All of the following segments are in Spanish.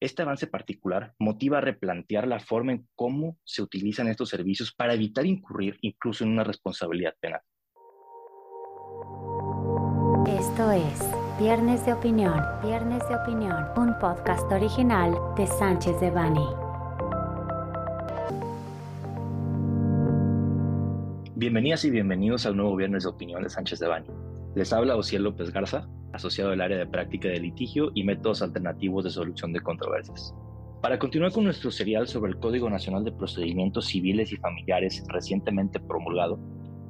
Este avance particular motiva a replantear la forma en cómo se utilizan estos servicios para evitar incurrir incluso en una responsabilidad penal. Esto es Viernes de Opinión, Viernes de Opinión, un podcast original de Sánchez de Bani. Bienvenidas y bienvenidos al nuevo Viernes de Opinión de Sánchez de Bani. Les habla Ociel López Garza, asociado del área de práctica de litigio y métodos alternativos de solución de controversias. Para continuar con nuestro serial sobre el Código Nacional de Procedimientos Civiles y Familiares recientemente promulgado,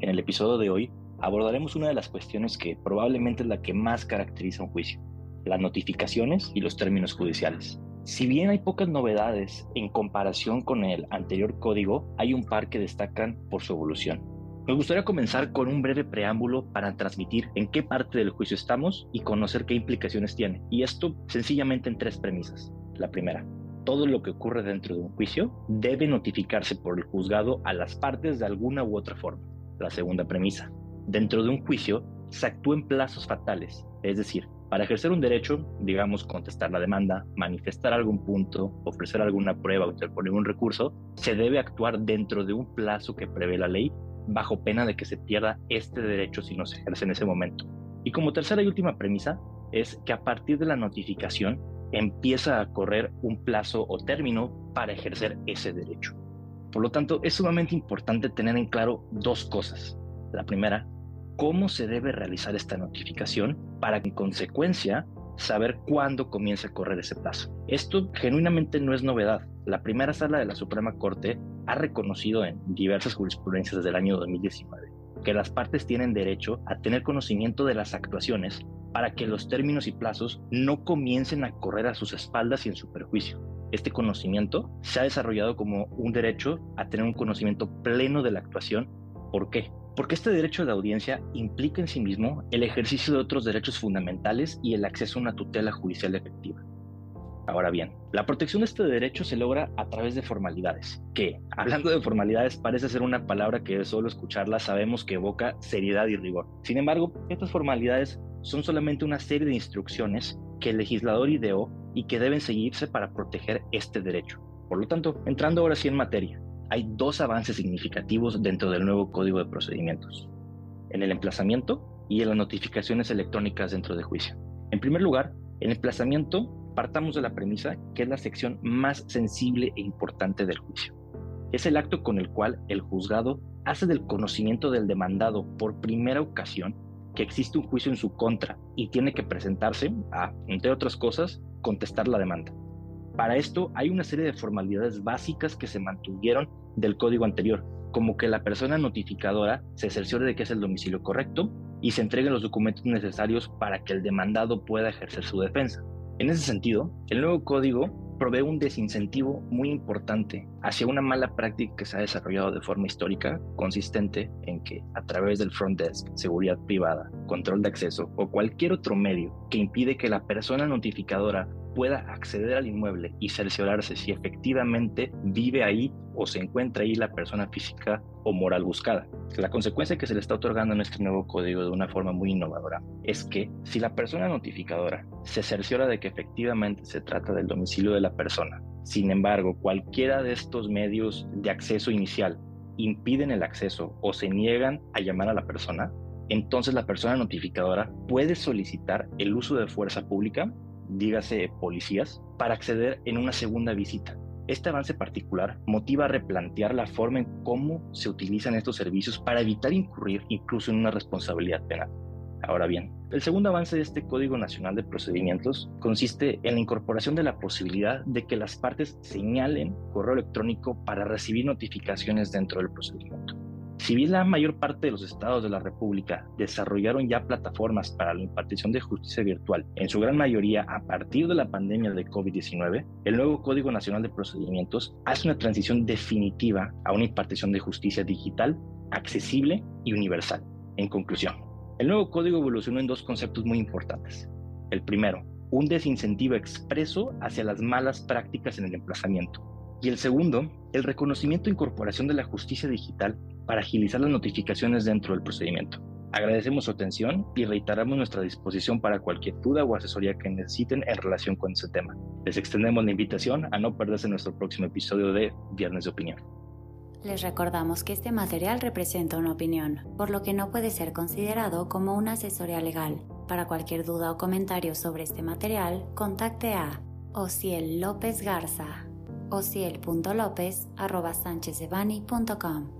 en el episodio de hoy abordaremos una de las cuestiones que probablemente es la que más caracteriza un juicio, las notificaciones y los términos judiciales. Si bien hay pocas novedades en comparación con el anterior código, hay un par que destacan por su evolución. Me gustaría comenzar con un breve preámbulo para transmitir en qué parte del juicio estamos y conocer qué implicaciones tiene. Y esto sencillamente en tres premisas. La primera, todo lo que ocurre dentro de un juicio debe notificarse por el juzgado a las partes de alguna u otra forma. La segunda premisa, dentro de un juicio se actúa en plazos fatales, es decir, para ejercer un derecho, digamos contestar la demanda, manifestar algún punto, ofrecer alguna prueba o interponer un recurso, se debe actuar dentro de un plazo que prevé la ley bajo pena de que se pierda este derecho si no se ejerce en ese momento. Y como tercera y última premisa es que a partir de la notificación empieza a correr un plazo o término para ejercer ese derecho. Por lo tanto, es sumamente importante tener en claro dos cosas. La primera, cómo se debe realizar esta notificación para en consecuencia saber cuándo comienza a correr ese plazo. Esto genuinamente no es novedad. La primera sala de la Suprema Corte ha reconocido en diversas jurisprudencias desde el año 2019 que las partes tienen derecho a tener conocimiento de las actuaciones para que los términos y plazos no comiencen a correr a sus espaldas y en su perjuicio. Este conocimiento se ha desarrollado como un derecho a tener un conocimiento pleno de la actuación. ¿Por qué? Porque este derecho de audiencia implica en sí mismo el ejercicio de otros derechos fundamentales y el acceso a una tutela judicial efectiva. Ahora bien, la protección de este derecho se logra a través de formalidades, que, hablando de formalidades, parece ser una palabra que de solo escucharla sabemos que evoca seriedad y rigor. Sin embargo, estas formalidades son solamente una serie de instrucciones que el legislador ideó y que deben seguirse para proteger este derecho. Por lo tanto, entrando ahora sí en materia, hay dos avances significativos dentro del nuevo Código de Procedimientos, en el emplazamiento y en las notificaciones electrónicas dentro de juicio. En primer lugar, el emplazamiento partamos de la premisa que es la sección más sensible e importante del juicio. Es el acto con el cual el juzgado hace del conocimiento del demandado por primera ocasión que existe un juicio en su contra y tiene que presentarse a, entre otras cosas, contestar la demanda. Para esto hay una serie de formalidades básicas que se mantuvieron del código anterior, como que la persona notificadora se cerciore de que es el domicilio correcto y se entreguen los documentos necesarios para que el demandado pueda ejercer su defensa. En ese sentido, el nuevo código provee un desincentivo muy importante hacia una mala práctica que se ha desarrollado de forma histórica, consistente en que a través del front desk, seguridad privada, control de acceso o cualquier otro medio que impide que la persona notificadora pueda acceder al inmueble y cerciorarse si efectivamente vive ahí o se encuentra ahí la persona física o moral buscada. La consecuencia que se le está otorgando en este nuevo código de una forma muy innovadora es que si la persona notificadora se cerciora de que efectivamente se trata del domicilio de la persona, sin embargo, cualquiera de estos medios de acceso inicial impiden el acceso o se niegan a llamar a la persona, entonces la persona notificadora puede solicitar el uso de fuerza pública dígase policías, para acceder en una segunda visita. Este avance particular motiva a replantear la forma en cómo se utilizan estos servicios para evitar incurrir incluso en una responsabilidad penal. Ahora bien, el segundo avance de este Código Nacional de Procedimientos consiste en la incorporación de la posibilidad de que las partes señalen correo electrónico para recibir notificaciones dentro del procedimiento. Si bien la mayor parte de los estados de la República desarrollaron ya plataformas para la impartición de justicia virtual, en su gran mayoría a partir de la pandemia de COVID-19, el nuevo Código Nacional de Procedimientos hace una transición definitiva a una impartición de justicia digital, accesible y universal. En conclusión, el nuevo código evolucionó en dos conceptos muy importantes. El primero, un desincentivo expreso hacia las malas prácticas en el emplazamiento. Y el segundo, el reconocimiento e incorporación de la justicia digital para agilizar las notificaciones dentro del procedimiento. Agradecemos su atención y reiteramos nuestra disposición para cualquier duda o asesoría que necesiten en relación con este tema. Les extendemos la invitación a no perderse nuestro próximo episodio de Viernes de Opinión. Les recordamos que este material representa una opinión, por lo que no puede ser considerado como una asesoría legal. Para cualquier duda o comentario sobre este material, contacte a Ociel López Garza, ociel.lopez.com.